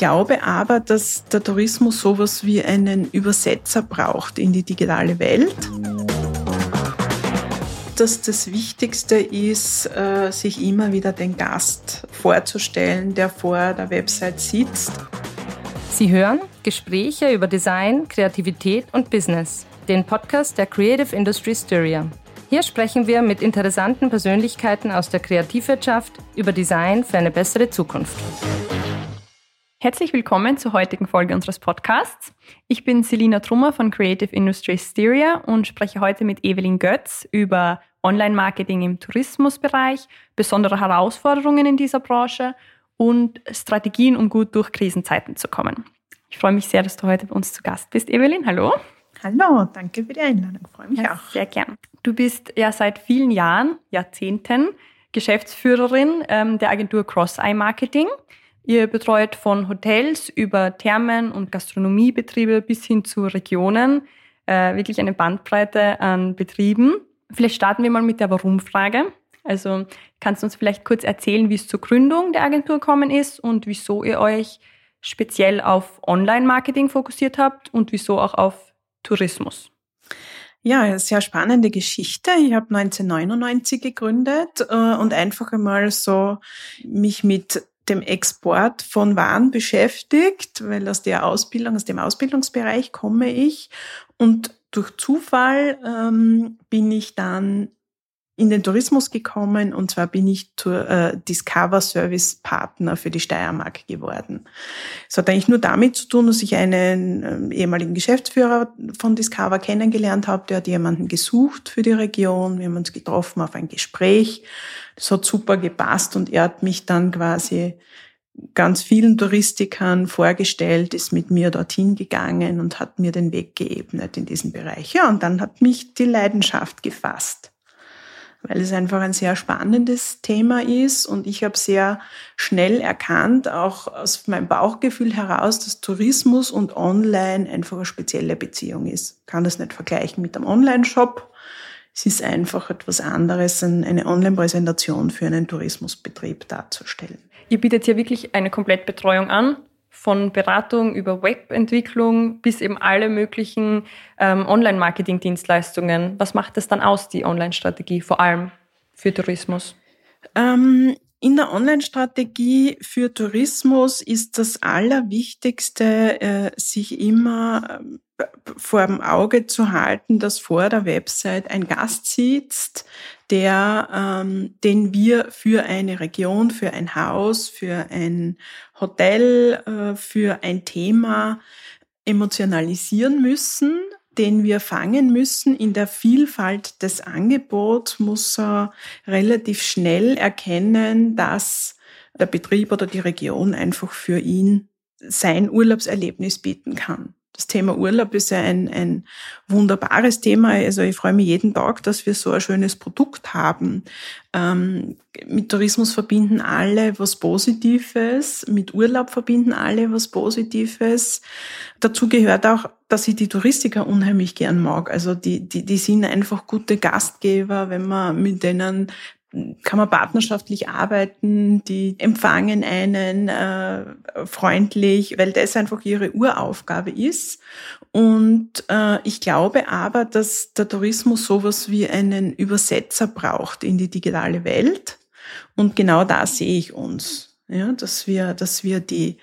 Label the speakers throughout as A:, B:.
A: glaube aber, dass der Tourismus sowas wie einen Übersetzer braucht in die digitale Welt. Dass das Wichtigste ist, äh, sich immer wieder den Gast vorzustellen, der vor der Website sitzt.
B: Sie hören Gespräche über Design, Kreativität und Business, den Podcast der Creative Industry Styria. Hier sprechen wir mit interessanten Persönlichkeiten aus der Kreativwirtschaft über Design für eine bessere Zukunft.
C: Herzlich willkommen zur heutigen Folge unseres Podcasts. Ich bin Selina Trummer von Creative Industry Styria und spreche heute mit Evelyn Götz über Online-Marketing im Tourismusbereich, besondere Herausforderungen in dieser Branche und Strategien, um gut durch Krisenzeiten zu kommen. Ich freue mich sehr, dass du heute bei uns zu Gast bist, Evelyn. Hallo.
A: Hallo, danke für die Einladung. Ich freue mich
C: ja,
A: auch.
C: Sehr gern. Du bist ja seit vielen Jahren, Jahrzehnten Geschäftsführerin ähm, der Agentur Cross-Eye Marketing. Ihr betreut von Hotels über Thermen und Gastronomiebetriebe bis hin zu Regionen äh, wirklich eine Bandbreite an Betrieben. Vielleicht starten wir mal mit der Warum-Frage. Also kannst du uns vielleicht kurz erzählen, wie es zur Gründung der Agentur gekommen ist und wieso ihr euch speziell auf Online-Marketing fokussiert habt und wieso auch auf Tourismus?
A: Ja, sehr spannende Geschichte. Ich habe 1999 gegründet äh, und einfach einmal so mich mit dem Export von Waren beschäftigt, weil aus der Ausbildung, aus dem Ausbildungsbereich komme ich. Und durch Zufall ähm, bin ich dann in den Tourismus gekommen und zwar bin ich zur äh, Discover Service Partner für die Steiermark geworden. Es hat eigentlich nur damit zu tun, dass ich einen äh, ehemaligen Geschäftsführer von Discover kennengelernt habe, der hat jemanden gesucht für die Region. Wir haben uns getroffen auf ein Gespräch. Das hat super gepasst und er hat mich dann quasi ganz vielen Touristikern vorgestellt, ist mit mir dorthin gegangen und hat mir den Weg geebnet in diesen Bereich. Ja, und dann hat mich die Leidenschaft gefasst weil es einfach ein sehr spannendes Thema ist und ich habe sehr schnell erkannt, auch aus meinem Bauchgefühl heraus, dass Tourismus und Online einfach eine spezielle Beziehung ist. Ich kann das nicht vergleichen mit einem Online-Shop. Es ist einfach etwas anderes, eine Online-Präsentation für einen Tourismusbetrieb darzustellen.
C: Ihr bietet hier wirklich eine Komplettbetreuung an von Beratung über Webentwicklung bis eben alle möglichen ähm, Online-Marketing-Dienstleistungen. Was macht das dann aus, die Online-Strategie, vor allem für Tourismus?
A: Ähm, in der Online-Strategie für Tourismus ist das Allerwichtigste, äh, sich immer äh, vor dem Auge zu halten, dass vor der Website ein Gast sitzt, der, ähm, den wir für eine Region, für ein Haus, für ein Hotel, äh, für ein Thema emotionalisieren müssen, den wir fangen müssen. In der Vielfalt des Angebots muss er relativ schnell erkennen, dass der Betrieb oder die Region einfach für ihn sein Urlaubserlebnis bieten kann. Das Thema Urlaub ist ja ein, ein wunderbares Thema. Also ich freue mich jeden Tag, dass wir so ein schönes Produkt haben. Ähm, mit Tourismus verbinden alle was Positives, mit Urlaub verbinden alle was Positives. Dazu gehört auch, dass ich die Touristiker unheimlich gern mag. Also die, die, die sind einfach gute Gastgeber, wenn man mit denen kann man partnerschaftlich arbeiten, die empfangen einen äh, freundlich, weil das einfach ihre Uraufgabe ist. Und äh, ich glaube aber, dass der Tourismus sowas wie einen Übersetzer braucht in die digitale Welt. Und genau da sehe ich uns, ja, dass wir, dass wir die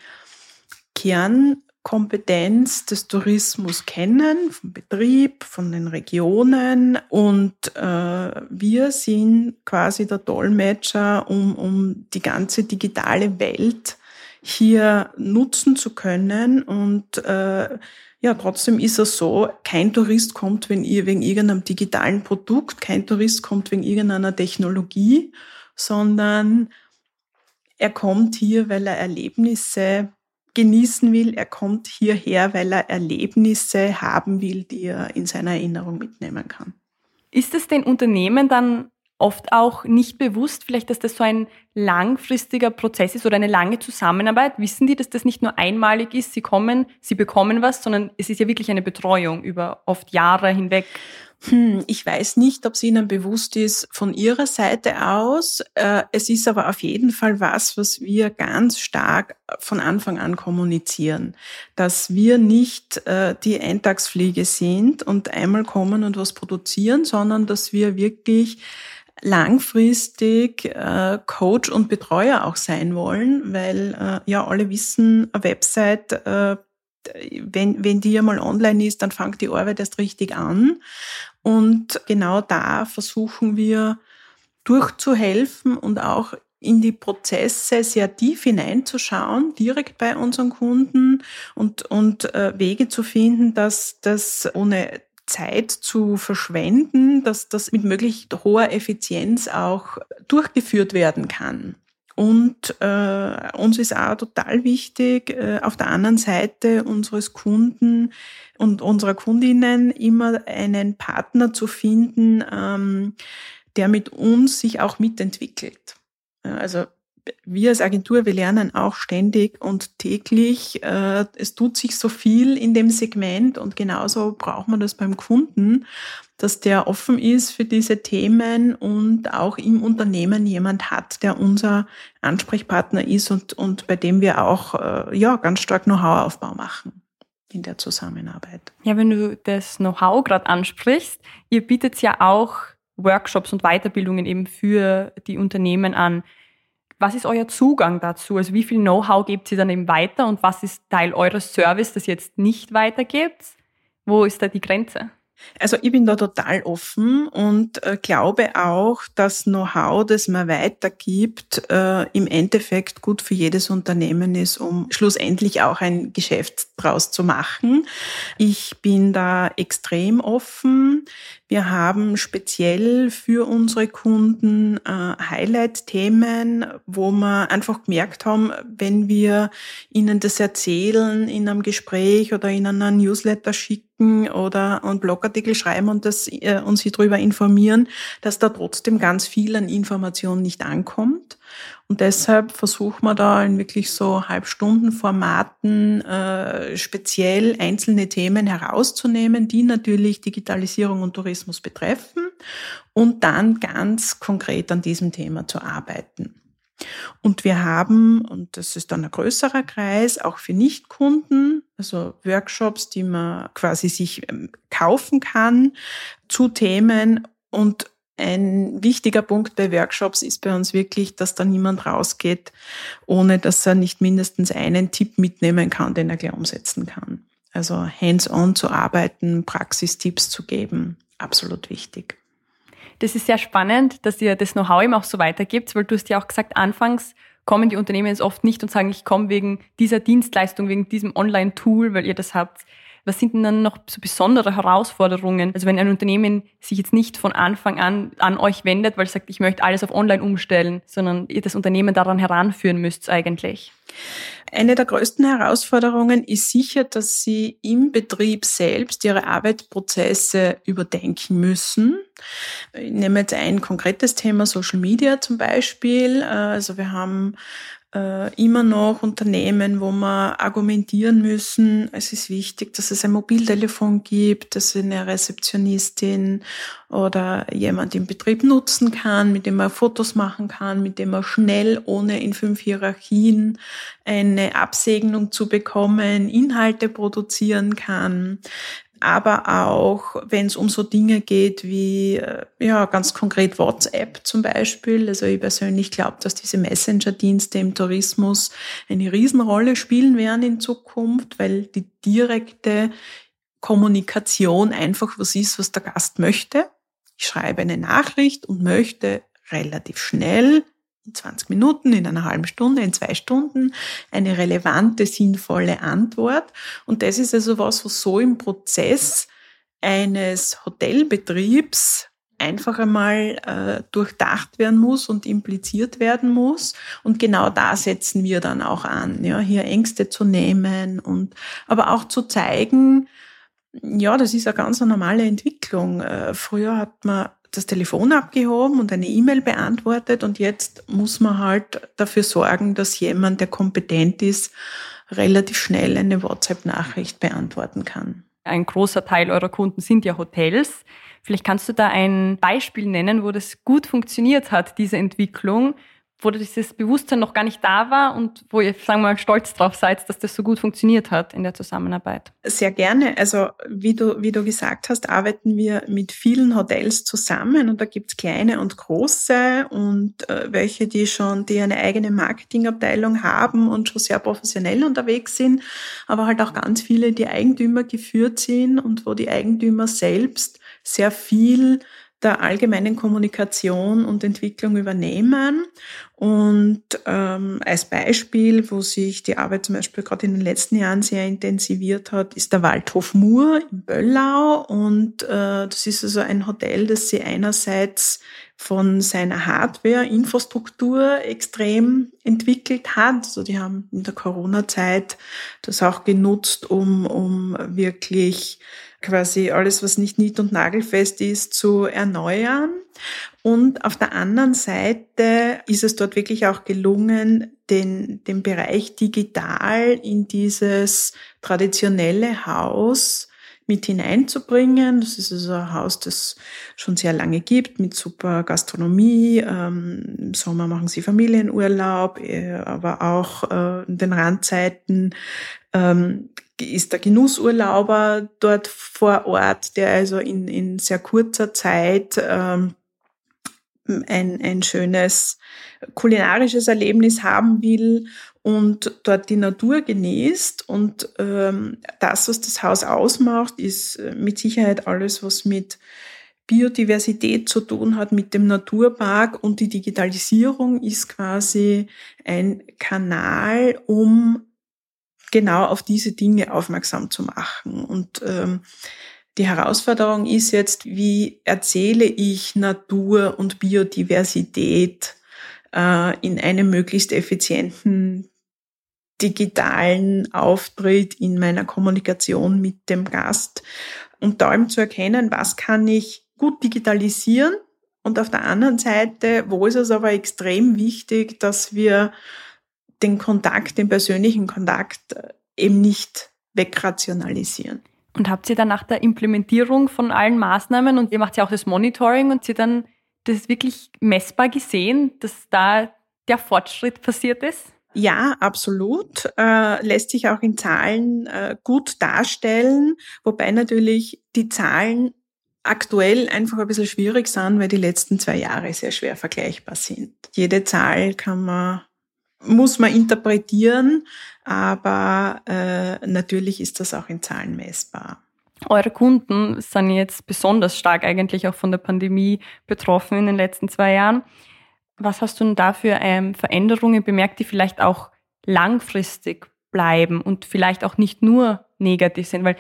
A: Kern Kompetenz des Tourismus kennen, vom Betrieb, von den Regionen. Und äh, wir sind quasi der Dolmetscher, um, um die ganze digitale Welt hier nutzen zu können. Und äh, ja, trotzdem ist es so, kein Tourist kommt wenn ihr wegen irgendeinem digitalen Produkt, kein Tourist kommt wegen irgendeiner Technologie, sondern er kommt hier, weil er Erlebnisse genießen will. Er kommt hierher, weil er Erlebnisse haben will, die er in seiner Erinnerung mitnehmen kann.
C: Ist es den Unternehmen dann oft auch nicht bewusst, vielleicht, dass das so ein langfristiger Prozess ist oder eine lange Zusammenarbeit? Wissen die, dass das nicht nur einmalig ist, sie kommen, sie bekommen was, sondern es ist ja wirklich eine Betreuung über oft Jahre hinweg?
A: Hm, ich weiß nicht, ob es Ihnen bewusst ist von Ihrer Seite aus. Äh, es ist aber auf jeden Fall was, was wir ganz stark von Anfang an kommunizieren, dass wir nicht äh, die Eintagsfliege sind und einmal kommen und was produzieren, sondern dass wir wirklich langfristig äh, Coach und Betreuer auch sein wollen, weil ja alle wissen, eine Website wenn, wenn die einmal online ist, dann fängt die Arbeit erst richtig an. Und genau da versuchen wir durchzuhelfen und auch in die Prozesse sehr tief hineinzuschauen, direkt bei unseren Kunden und, und äh, Wege zu finden, dass das ohne Zeit zu verschwenden, dass das mit möglichst hoher Effizienz auch durchgeführt werden kann. Und äh, uns ist auch total wichtig, äh, auf der anderen Seite unseres Kunden und unserer Kundinnen immer einen Partner zu finden, ähm, der mit uns sich auch mitentwickelt. Also wir als Agentur, wir lernen auch ständig und täglich. Äh, es tut sich so viel in dem Segment und genauso braucht man das beim Kunden dass der offen ist für diese Themen und auch im Unternehmen jemand hat, der unser Ansprechpartner ist und, und bei dem wir auch äh, ja, ganz stark Know-how-Aufbau machen in der Zusammenarbeit.
C: Ja, wenn du das Know-how gerade ansprichst, ihr bietet ja auch Workshops und Weiterbildungen eben für die Unternehmen an. Was ist euer Zugang dazu? Also wie viel Know-how gebt ihr dann eben weiter und was ist Teil eures Service, das ihr jetzt nicht weitergebt? Wo ist da die Grenze?
A: Also ich bin da total offen und äh, glaube auch, dass Know-how, das man weitergibt, äh, im Endeffekt gut für jedes Unternehmen ist, um schlussendlich auch ein Geschäft draus zu machen. Ich bin da extrem offen. Wir haben speziell für unsere Kunden äh, Highlight-Themen, wo wir einfach gemerkt haben, wenn wir ihnen das erzählen in einem Gespräch oder in einer Newsletter schicken oder einen Blogartikel schreiben und, das, äh, und sie darüber informieren, dass da trotzdem ganz viel an Informationen nicht ankommt. Und deshalb versuchen wir da in wirklich so Halbstundenformaten äh, speziell einzelne Themen herauszunehmen, die natürlich Digitalisierung und Tourismus betreffen und dann ganz konkret an diesem Thema zu arbeiten. Und wir haben, und das ist dann ein größerer Kreis, auch für Nichtkunden, also Workshops, die man quasi sich ähm, kaufen kann zu Themen und ein wichtiger Punkt bei Workshops ist bei uns wirklich, dass da niemand rausgeht, ohne dass er nicht mindestens einen Tipp mitnehmen kann, den er gleich umsetzen kann. Also hands-on zu arbeiten, Praxistipps zu geben, absolut wichtig.
C: Das ist sehr spannend, dass ihr das Know-how eben auch so weitergibt, weil du hast ja auch gesagt, anfangs kommen die Unternehmen jetzt oft nicht und sagen, ich komme wegen dieser Dienstleistung, wegen diesem Online-Tool, weil ihr das habt. Was sind denn dann noch so besondere Herausforderungen? Also wenn ein Unternehmen sich jetzt nicht von Anfang an an euch wendet, weil es sagt, ich möchte alles auf Online umstellen, sondern ihr das Unternehmen daran heranführen müsst eigentlich.
A: Eine der größten Herausforderungen ist sicher, dass Sie im Betrieb selbst Ihre Arbeitsprozesse überdenken müssen. Ich nehme jetzt ein konkretes Thema Social Media zum Beispiel. Also wir haben äh, immer noch Unternehmen, wo wir argumentieren müssen, es ist wichtig, dass es ein Mobiltelefon gibt, dass eine Rezeptionistin oder jemand im Betrieb nutzen kann, mit dem man Fotos machen kann, mit dem man schnell, ohne in fünf Hierarchien eine Absegnung zu bekommen, Inhalte produzieren kann aber auch wenn es um so Dinge geht wie, äh, ja, ganz konkret WhatsApp zum Beispiel. Also ich persönlich glaube, dass diese Messenger-Dienste im Tourismus eine Riesenrolle spielen werden in Zukunft, weil die direkte Kommunikation einfach was ist, was der Gast möchte. Ich schreibe eine Nachricht und möchte relativ schnell 20 Minuten, in einer halben Stunde, in zwei Stunden eine relevante, sinnvolle Antwort. Und das ist also was, was so im Prozess eines Hotelbetriebs einfach einmal äh, durchdacht werden muss und impliziert werden muss. Und genau da setzen wir dann auch an, ja, hier Ängste zu nehmen und aber auch zu zeigen, ja, das ist eine ganz normale Entwicklung. Äh, früher hat man das Telefon abgehoben und eine E-Mail beantwortet und jetzt muss man halt dafür sorgen, dass jemand, der kompetent ist, relativ schnell eine WhatsApp-Nachricht beantworten kann.
C: Ein großer Teil eurer Kunden sind ja Hotels. Vielleicht kannst du da ein Beispiel nennen, wo das gut funktioniert hat, diese Entwicklung, wo dieses Bewusstsein noch gar nicht da war und wo ihr, sagen wir mal, stolz drauf seid, dass das so gut funktioniert hat in der Zusammenarbeit?
A: Sehr gerne. Also wie du, wie du gesagt hast, arbeiten wir mit vielen Hotels zusammen und da gibt's kleine und große und äh, welche, die schon die eine eigene Marketingabteilung haben und schon sehr professionell unterwegs sind, aber halt auch ganz viele, die Eigentümer geführt sind und wo die Eigentümer selbst sehr viel der allgemeinen Kommunikation und Entwicklung übernehmen. Und ähm, als Beispiel, wo sich die Arbeit zum Beispiel gerade in den letzten Jahren sehr intensiviert hat, ist der Waldhof Mur in Böllau. Und äh, das ist also ein Hotel, das sie einerseits von seiner Hardware-Infrastruktur extrem entwickelt hat. Also die haben in der Corona-Zeit das auch genutzt, um, um wirklich quasi alles, was nicht nied- und nagelfest ist, zu erneuern. Und auf der anderen Seite ist es dort wirklich auch gelungen, den, den Bereich digital in dieses traditionelle Haus mit hineinzubringen. Das ist also ein Haus, das schon sehr lange gibt, mit super Gastronomie. Ähm, Im Sommer machen sie Familienurlaub, äh, aber auch äh, in den Randzeiten ähm, ist der Genussurlauber dort vor Ort, der also in, in sehr kurzer Zeit ähm, ein, ein schönes kulinarisches Erlebnis haben will und dort die Natur genießt. Und ähm, das, was das Haus ausmacht, ist äh, mit Sicherheit alles, was mit Biodiversität zu tun hat, mit dem Naturpark und die Digitalisierung ist quasi ein Kanal, um genau auf diese Dinge aufmerksam zu machen. Und ähm, die Herausforderung ist jetzt, wie erzähle ich Natur und Biodiversität äh, in einem möglichst effizienten digitalen Auftritt in meiner Kommunikation mit dem Gast und da eben zu erkennen, was kann ich gut digitalisieren und auf der anderen Seite, wo ist es aber extrem wichtig, dass wir den Kontakt, den persönlichen Kontakt äh, eben nicht wegrationalisieren.
C: Und habt ihr dann nach der Implementierung von allen Maßnahmen und ihr macht ja auch das Monitoring und sie dann das wirklich messbar gesehen, dass da der Fortschritt passiert ist?
A: Ja, absolut. Äh, lässt sich auch in Zahlen äh, gut darstellen, wobei natürlich die Zahlen aktuell einfach ein bisschen schwierig sind, weil die letzten zwei Jahre sehr schwer vergleichbar sind. Jede Zahl kann man muss man interpretieren, aber äh, natürlich ist das auch in Zahlen messbar.
C: Eure Kunden sind jetzt besonders stark eigentlich auch von der Pandemie betroffen in den letzten zwei Jahren. Was hast du denn da für ähm, Veränderungen bemerkt, die vielleicht auch langfristig bleiben und vielleicht auch nicht nur negativ sind? Weil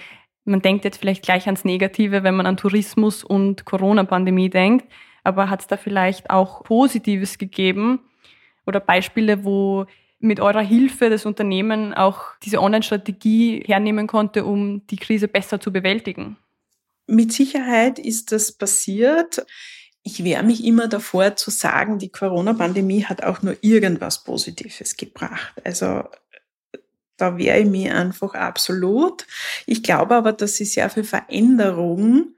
C: man denkt jetzt vielleicht gleich ans Negative, wenn man an Tourismus und Corona-Pandemie denkt, aber hat es da vielleicht auch Positives gegeben, oder Beispiele, wo mit eurer Hilfe das Unternehmen auch diese Online-Strategie hernehmen konnte, um die Krise besser zu bewältigen?
A: Mit Sicherheit ist das passiert. Ich wehre mich immer davor zu sagen, die Corona-Pandemie hat auch nur irgendwas Positives gebracht. Also da wehre ich mich einfach absolut. Ich glaube aber, dass sie sehr viel Veränderung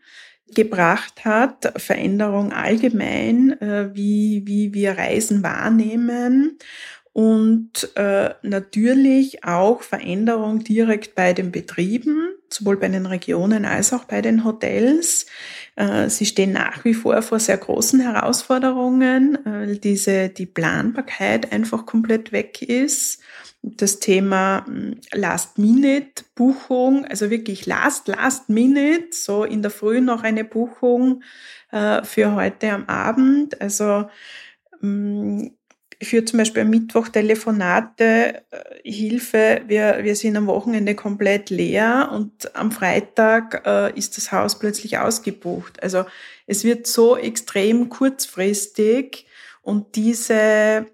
A: gebracht hat, Veränderung allgemein, äh, wie, wie wir Reisen wahrnehmen und äh, natürlich auch Veränderung direkt bei den Betrieben, sowohl bei den Regionen als auch bei den Hotels. Äh, sie stehen nach wie vor vor sehr großen Herausforderungen, weil diese, die Planbarkeit einfach komplett weg ist das Thema hm, Last-Minute-Buchung, also wirklich Last, Last-Minute, so in der Früh noch eine Buchung äh, für heute am Abend. Also für zum Beispiel am Mittwoch Telefonate, äh, Hilfe, wir, wir sind am Wochenende komplett leer und am Freitag äh, ist das Haus plötzlich ausgebucht. Also es wird so extrem kurzfristig und diese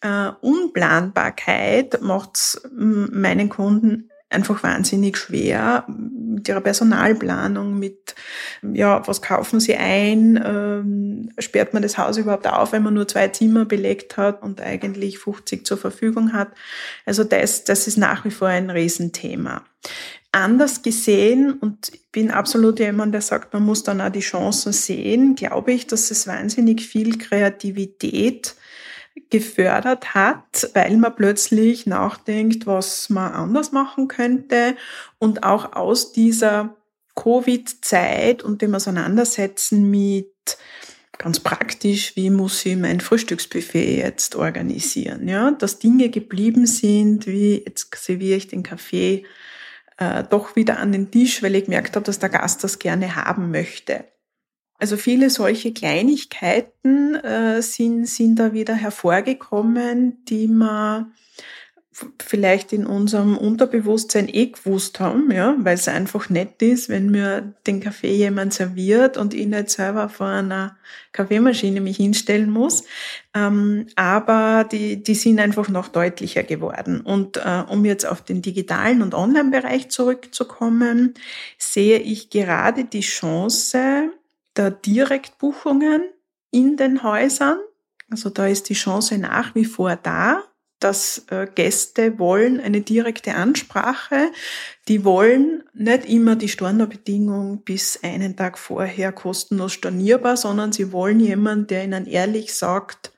A: äh, Unplanbarkeit macht meinen Kunden einfach wahnsinnig schwer mit ihrer Personalplanung, mit, ja, was kaufen sie ein, ähm, sperrt man das Haus überhaupt auf, wenn man nur zwei Zimmer belegt hat und eigentlich 50 zur Verfügung hat. Also das, das ist nach wie vor ein Riesenthema. Anders gesehen, und ich bin absolut jemand, der sagt, man muss dann auch die Chancen sehen, glaube ich, dass es wahnsinnig viel Kreativität gefördert hat, weil man plötzlich nachdenkt, was man anders machen könnte und auch aus dieser Covid-Zeit und dem Auseinandersetzen mit ganz praktisch, wie muss ich mein Frühstücksbuffet jetzt organisieren, ja, dass Dinge geblieben sind, wie jetzt serviere ich den Kaffee äh, doch wieder an den Tisch, weil ich gemerkt habe, dass der Gast das gerne haben möchte. Also viele solche Kleinigkeiten äh, sind, sind da wieder hervorgekommen, die man vielleicht in unserem Unterbewusstsein eh gewusst haben, ja, weil es einfach nett ist, wenn mir den Kaffee jemand serviert und ich nicht selber vor einer Kaffeemaschine mich hinstellen muss. Ähm, aber die, die sind einfach noch deutlicher geworden. Und äh, um jetzt auf den digitalen und Online-Bereich zurückzukommen, sehe ich gerade die Chance, der Direktbuchungen in den Häusern. Also da ist die Chance nach wie vor da, dass äh, Gäste wollen eine direkte Ansprache. Die wollen nicht immer die Stornobedingung bis einen Tag vorher kostenlos stornierbar, sondern sie wollen jemanden, der ihnen ehrlich sagt,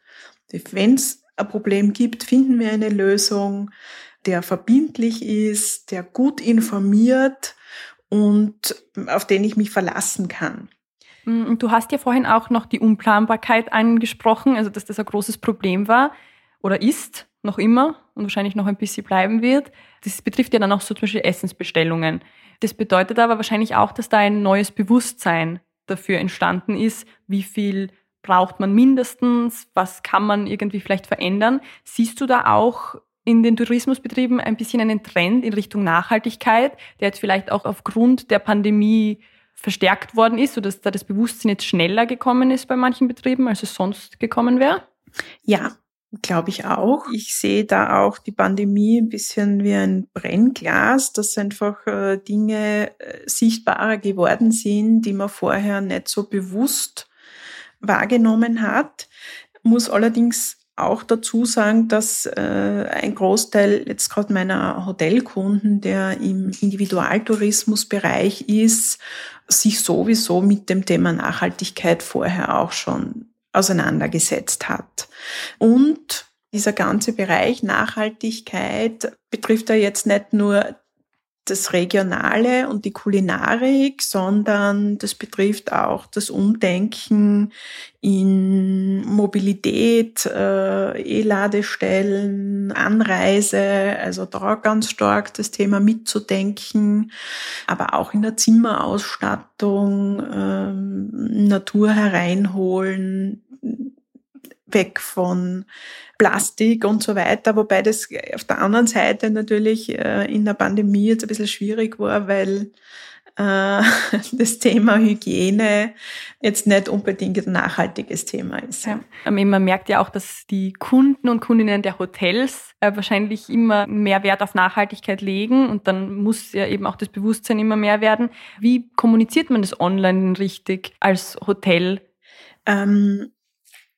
A: wenn es ein Problem gibt, finden wir eine Lösung, der verbindlich ist, der gut informiert und auf den ich mich verlassen kann.
C: Mm, du hast ja vorhin auch noch die Unplanbarkeit angesprochen, also dass das ein großes Problem war oder ist noch immer und wahrscheinlich noch ein bisschen bleiben wird. Das betrifft ja dann auch so zum Beispiel Essensbestellungen. Das bedeutet aber wahrscheinlich auch, dass da ein neues Bewusstsein dafür entstanden ist, wie viel braucht man mindestens, was kann man irgendwie vielleicht verändern. Siehst du da auch in den Tourismusbetrieben ein bisschen einen Trend in Richtung Nachhaltigkeit, der jetzt vielleicht auch aufgrund der Pandemie verstärkt worden ist, sodass da das Bewusstsein jetzt schneller gekommen ist bei manchen Betrieben, als es sonst gekommen wäre?
A: Ja, glaube ich auch. Ich sehe da auch die Pandemie ein bisschen wie ein Brennglas, dass einfach äh, Dinge äh, sichtbarer geworden sind, die man vorher nicht so bewusst wahrgenommen hat. Muss allerdings auch dazu sagen, dass äh, ein Großteil jetzt gerade meiner Hotelkunden, der im Individualtourismusbereich ist, sich sowieso mit dem Thema Nachhaltigkeit vorher auch schon auseinandergesetzt hat. Und dieser ganze Bereich Nachhaltigkeit betrifft ja jetzt nicht nur das Regionale und die Kulinarik, sondern das betrifft auch das Umdenken in Mobilität, äh, E-Ladestellen, Anreise, also da ganz stark das Thema mitzudenken, aber auch in der Zimmerausstattung, ähm, Natur hereinholen, weg von Plastik und so weiter, wobei das auf der anderen Seite natürlich äh, in der Pandemie jetzt ein bisschen schwierig war, weil äh, das Thema Hygiene jetzt nicht unbedingt ein nachhaltiges Thema ist. Ja.
C: Man merkt ja auch, dass die Kunden und Kundinnen der Hotels äh, wahrscheinlich immer mehr Wert auf Nachhaltigkeit legen und dann muss ja eben auch das Bewusstsein immer mehr werden. Wie kommuniziert man das online richtig als Hotel?
A: Ähm,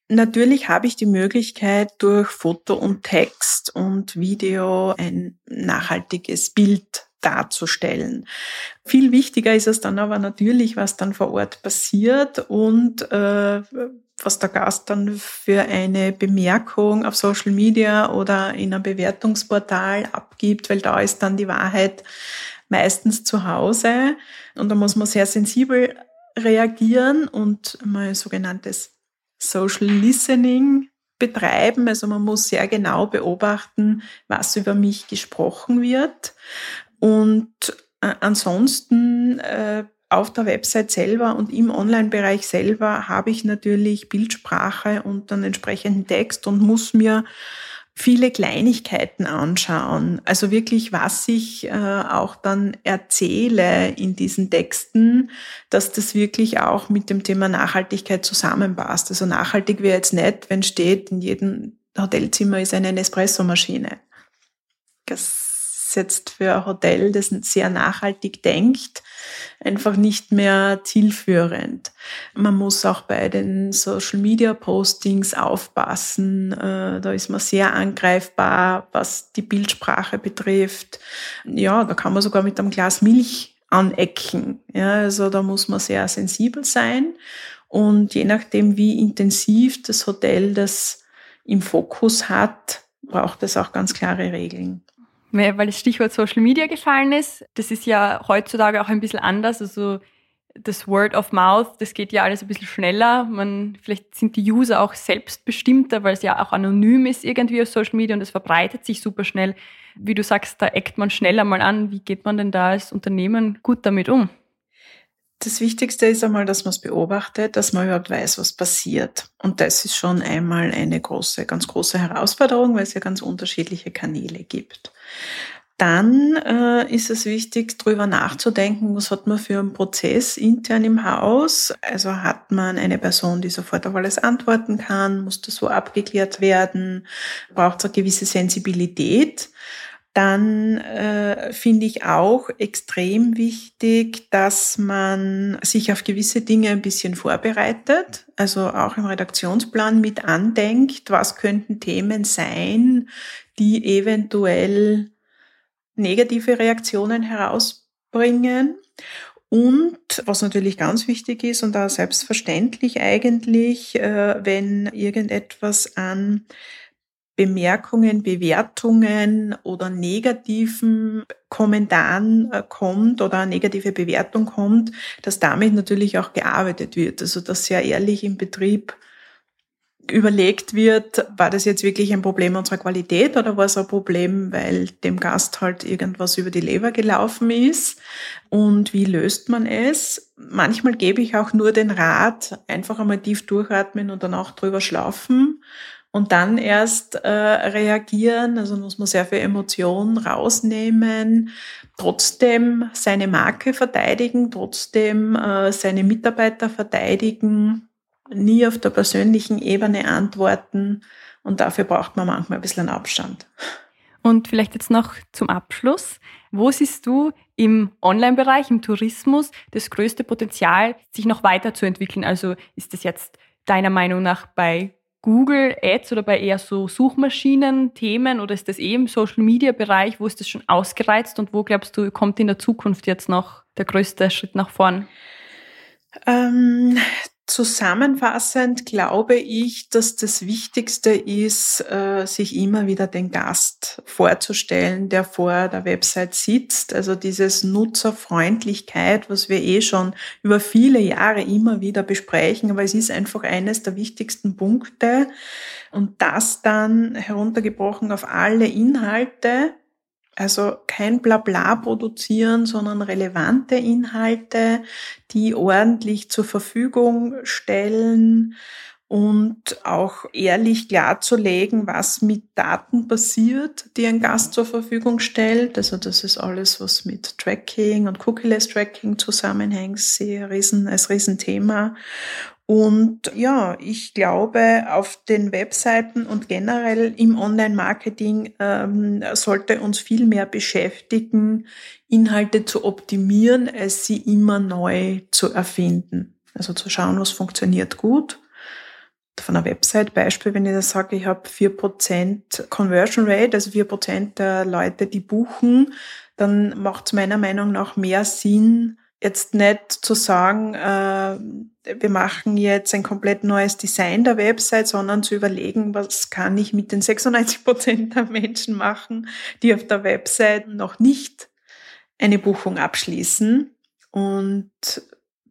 A: Natürlich habe ich die Möglichkeit, durch Foto und Text und Video ein nachhaltiges Bild darzustellen. Viel wichtiger ist es dann aber natürlich, was dann vor Ort passiert und äh, was der Gast dann für eine Bemerkung auf Social Media oder in einem Bewertungsportal abgibt, weil da ist dann die Wahrheit meistens zu Hause und da muss man sehr sensibel reagieren und mal sogenanntes Social Listening betreiben. Also man muss sehr genau beobachten, was über mich gesprochen wird. Und äh, ansonsten äh, auf der Website selber und im Online-Bereich selber habe ich natürlich Bildsprache und dann entsprechenden Text und muss mir viele Kleinigkeiten anschauen. Also wirklich, was ich äh, auch dann erzähle in diesen Texten, dass das wirklich auch mit dem Thema Nachhaltigkeit zusammenpasst. Also nachhaltig wäre jetzt nicht, wenn steht, in jedem Hotelzimmer ist eine Nespresso-Maschine. Das ist jetzt für ein Hotel, das sehr nachhaltig denkt, einfach nicht mehr zielführend. Man muss auch bei den Social Media Postings aufpassen. Äh, da ist man sehr angreifbar, was die Bildsprache betrifft. Ja, da kann man sogar mit einem Glas Milch anecken. Ja, also da muss man sehr sensibel sein. Und je nachdem, wie intensiv das Hotel das im Fokus hat, braucht es auch ganz klare Regeln.
C: Weil das Stichwort Social Media gefallen ist, das ist ja heutzutage auch ein bisschen anders. Also das Word of Mouth, das geht ja alles ein bisschen schneller. Man, vielleicht sind die User auch selbstbestimmter, weil es ja auch anonym ist irgendwie auf Social Media und es verbreitet sich super schnell. Wie du sagst, da eckt man schneller mal an. Wie geht man denn da als Unternehmen gut damit um?
A: Das Wichtigste ist einmal, dass man es beobachtet, dass man überhaupt weiß, was passiert. Und das ist schon einmal eine große, ganz große Herausforderung, weil es ja ganz unterschiedliche Kanäle gibt. Dann äh, ist es wichtig, darüber nachzudenken, was hat man für einen Prozess intern im Haus. Also hat man eine Person, die sofort auf alles antworten kann, muss das so abgeklärt werden, braucht es eine gewisse Sensibilität dann äh, finde ich auch extrem wichtig, dass man sich auf gewisse Dinge ein bisschen vorbereitet, also auch im Redaktionsplan mit andenkt, was könnten Themen sein, die eventuell negative Reaktionen herausbringen. Und was natürlich ganz wichtig ist und auch selbstverständlich eigentlich, äh, wenn irgendetwas an Bemerkungen, Bewertungen oder negativen Kommentaren äh, kommt oder eine negative Bewertung kommt, dass damit natürlich auch gearbeitet wird. Also dass sehr ehrlich im Betrieb überlegt wird, war das jetzt wirklich ein Problem unserer Qualität oder war es ein Problem, weil dem Gast halt irgendwas über die Leber gelaufen ist? Und wie löst man es? Manchmal gebe ich auch nur den Rat, einfach einmal tief durchatmen und danach drüber schlafen und dann erst äh, reagieren. Also muss man sehr viel Emotionen rausnehmen, trotzdem seine Marke verteidigen, trotzdem äh, seine Mitarbeiter verteidigen, nie auf der persönlichen Ebene antworten. Und dafür braucht man manchmal ein bisschen Abstand.
C: Und vielleicht jetzt noch zum Abschluss. Wo siehst du im Online-Bereich, im Tourismus, das größte Potenzial, sich noch weiterzuentwickeln? Also ist das jetzt deiner Meinung nach bei Google Ads oder bei eher so Suchmaschinen-Themen oder ist das eh im Social Media Bereich? Wo ist das schon ausgereizt und wo glaubst du, kommt in der Zukunft jetzt noch der größte Schritt nach vorn?
A: Ähm, Zusammenfassend glaube ich, dass das Wichtigste ist, äh, sich immer wieder den Gast vorzustellen, der vor der Website sitzt. Also dieses Nutzerfreundlichkeit, was wir eh schon über viele Jahre immer wieder besprechen, aber es ist einfach eines der wichtigsten Punkte. Und das dann heruntergebrochen auf alle Inhalte, also kein Blabla produzieren, sondern relevante Inhalte, die ordentlich zur Verfügung stellen und auch ehrlich klarzulegen, was mit Daten passiert, die ein Gast zur Verfügung stellt. Also das ist alles, was mit Tracking und Cookie-less Tracking zusammenhängt, sehr riesen, als Riesenthema. Und ja, ich glaube, auf den Webseiten und generell im Online-Marketing ähm, sollte uns viel mehr beschäftigen, Inhalte zu optimieren, als sie immer neu zu erfinden. Also zu schauen, was funktioniert gut. Von einer Website Beispiel, wenn ich das sage, ich habe vier Prozent Conversion Rate, also vier Prozent der Leute, die buchen, dann macht es meiner Meinung nach mehr Sinn, jetzt nicht zu sagen, äh, wir machen jetzt ein komplett neues Design der Website, sondern zu überlegen, was kann ich mit den 96 Prozent der Menschen machen, die auf der Website noch nicht eine Buchung abschließen. Und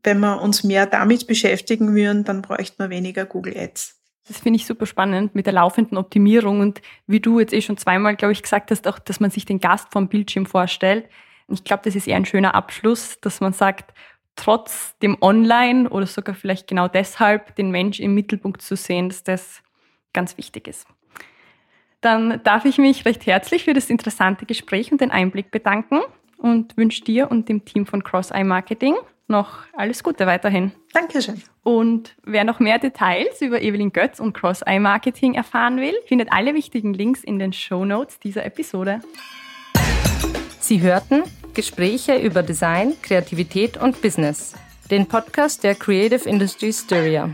A: wenn wir uns mehr damit beschäftigen würden, dann bräuchte man weniger Google Ads.
C: Das finde ich super spannend mit der laufenden Optimierung und wie du jetzt eh schon zweimal, glaube ich, gesagt hast, auch, dass man sich den Gast vom Bildschirm vorstellt. Ich glaube, das ist eher ein schöner Abschluss, dass man sagt, trotz dem Online oder sogar vielleicht genau deshalb den Mensch im Mittelpunkt zu sehen, dass das ganz wichtig ist. Dann darf ich mich recht herzlich für das interessante Gespräch und den Einblick bedanken und wünsche dir und dem Team von Cross-Eye Marketing noch alles Gute weiterhin.
A: Dankeschön.
C: Und wer noch mehr Details über Evelyn Götz und Cross-Eye Marketing erfahren will, findet alle wichtigen Links in den Show Notes dieser Episode.
B: Sie hörten Gespräche über Design, Kreativität und Business, den Podcast der Creative Industry Styria.